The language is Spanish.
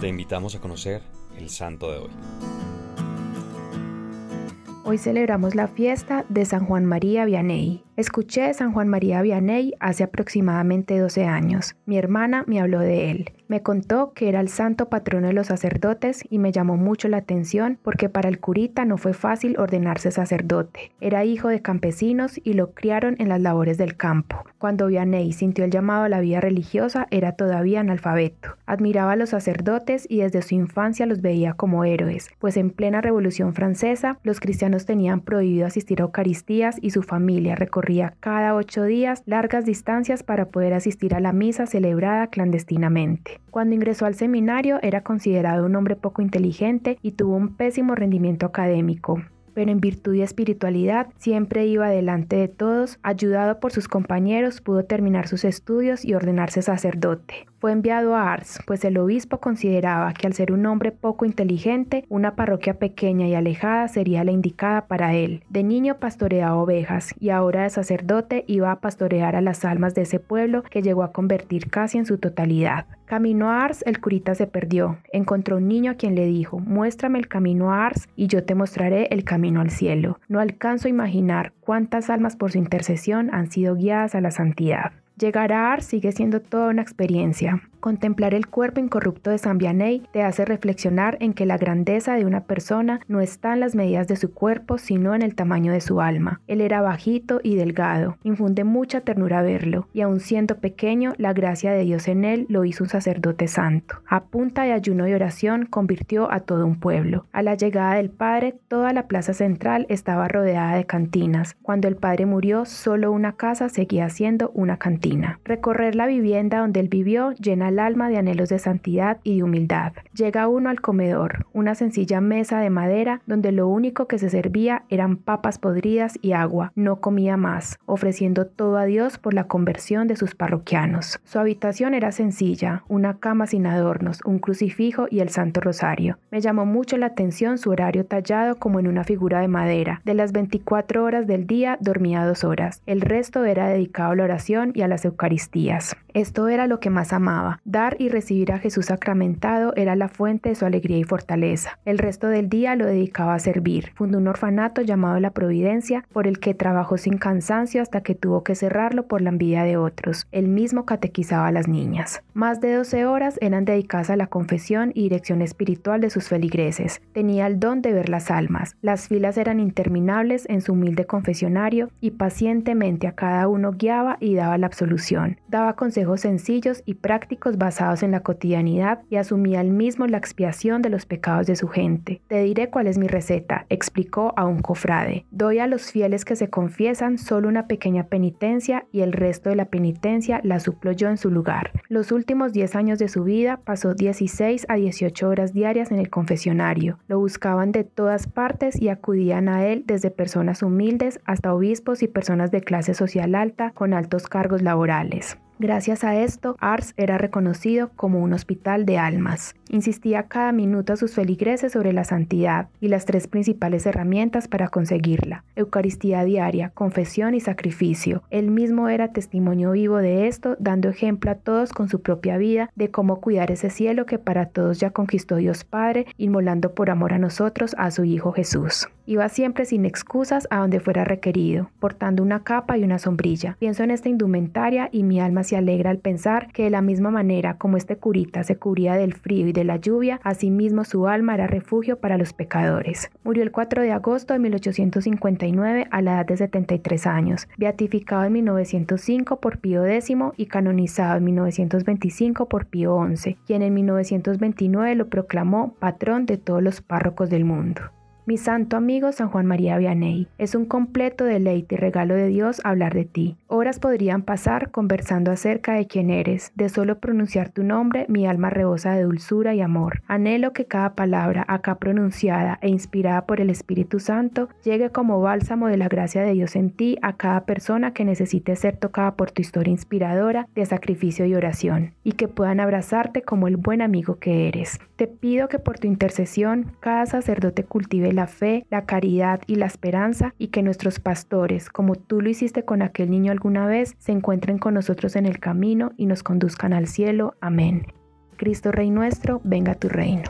Te invitamos a conocer el santo de hoy. Hoy celebramos la fiesta de San Juan María Vianney. Escuché de San Juan María Vianney hace aproximadamente 12 años. Mi hermana me habló de él. Me contó que era el santo patrono de los sacerdotes y me llamó mucho la atención porque para el curita no fue fácil ordenarse sacerdote. Era hijo de campesinos y lo criaron en las labores del campo. Cuando Vianney sintió el llamado a la vida religiosa era todavía analfabeto. Admiraba a los sacerdotes y desde su infancia los veía como héroes, pues en plena Revolución Francesa los cristianos tenían prohibido asistir a Eucaristías y su familia cada ocho días largas distancias para poder asistir a la misa celebrada clandestinamente. Cuando ingresó al seminario era considerado un hombre poco inteligente y tuvo un pésimo rendimiento académico pero en virtud y espiritualidad siempre iba delante de todos, ayudado por sus compañeros, pudo terminar sus estudios y ordenarse sacerdote. Fue enviado a Ars, pues el obispo consideraba que al ser un hombre poco inteligente, una parroquia pequeña y alejada sería la indicada para él. De niño pastoreaba ovejas y ahora de sacerdote iba a pastorear a las almas de ese pueblo que llegó a convertir casi en su totalidad. Camino a Ars, el curita se perdió. Encontró un niño a quien le dijo, muéstrame el camino a Ars y yo te mostraré el camino al cielo. No alcanzo a imaginar cuántas almas por su intercesión han sido guiadas a la santidad. Llegar a Ars sigue siendo toda una experiencia. Contemplar el cuerpo incorrupto de San Vianney te hace reflexionar en que la grandeza de una persona no está en las medidas de su cuerpo, sino en el tamaño de su alma. Él era bajito y delgado, infunde mucha ternura verlo, y aun siendo pequeño, la gracia de Dios en él lo hizo un sacerdote santo. A punta de ayuno y oración convirtió a todo un pueblo. A la llegada del Padre, toda la plaza central estaba rodeada de cantinas. Cuando el Padre murió, solo una casa seguía siendo una cantina. Recorrer la vivienda donde él vivió llena alma de anhelos de santidad y de humildad. Llega uno al comedor, una sencilla mesa de madera donde lo único que se servía eran papas podridas y agua. No comía más, ofreciendo todo a Dios por la conversión de sus parroquianos. Su habitación era sencilla, una cama sin adornos, un crucifijo y el Santo Rosario. Me llamó mucho la atención su horario tallado como en una figura de madera. De las 24 horas del día dormía dos horas. El resto era dedicado a la oración y a las Eucaristías. Esto era lo que más amaba, Dar y recibir a Jesús sacramentado era la fuente de su alegría y fortaleza. El resto del día lo dedicaba a servir. Fundó un orfanato llamado La Providencia, por el que trabajó sin cansancio hasta que tuvo que cerrarlo por la envidia de otros. Él mismo catequizaba a las niñas. Más de 12 horas eran dedicadas a la confesión y dirección espiritual de sus feligreses. Tenía el don de ver las almas. Las filas eran interminables en su humilde confesionario y pacientemente a cada uno guiaba y daba la absolución. Daba consejos sencillos y prácticos basados en la cotidianidad y asumía él mismo la expiación de los pecados de su gente. Te diré cuál es mi receta, explicó a un cofrade. Doy a los fieles que se confiesan solo una pequeña penitencia y el resto de la penitencia la suplo yo en su lugar. Los últimos 10 años de su vida pasó 16 a 18 horas diarias en el confesionario. Lo buscaban de todas partes y acudían a él desde personas humildes hasta obispos y personas de clase social alta con altos cargos laborales. Gracias a esto, Ars era reconocido como un hospital de almas. Insistía cada minuto a sus feligreses sobre la santidad y las tres principales herramientas para conseguirla, Eucaristía diaria, confesión y sacrificio. Él mismo era testimonio vivo de esto, dando ejemplo a todos con su propia vida de cómo cuidar ese cielo que para todos ya conquistó Dios Padre, inmolando por amor a nosotros a su Hijo Jesús. Iba siempre sin excusas a donde fuera requerido, portando una capa y una sombrilla. Pienso en esta indumentaria y mi alma se alegra al pensar que de la misma manera como este curita se cubría del frío y de la lluvia, asimismo su alma era refugio para los pecadores. Murió el 4 de agosto de 1859 a la edad de 73 años, beatificado en 1905 por Pío X y canonizado en 1925 por Pío XI, quien en 1929 lo proclamó patrón de todos los párrocos del mundo. Mi santo amigo San Juan María Vianney, es un completo deleite y regalo de Dios hablar de ti. Horas podrían pasar conversando acerca de quién eres. De solo pronunciar tu nombre, mi alma rebosa de dulzura y amor. Anhelo que cada palabra acá pronunciada e inspirada por el Espíritu Santo llegue como bálsamo de la gracia de Dios en ti a cada persona que necesite ser tocada por tu historia inspiradora de sacrificio y oración, y que puedan abrazarte como el buen amigo que eres. Te pido que por tu intercesión cada sacerdote cultive la fe, la caridad y la esperanza y que nuestros pastores, como tú lo hiciste con aquel niño alguna vez, se encuentren con nosotros en el camino y nos conduzcan al cielo. Amén. Cristo Rey nuestro, venga tu reino.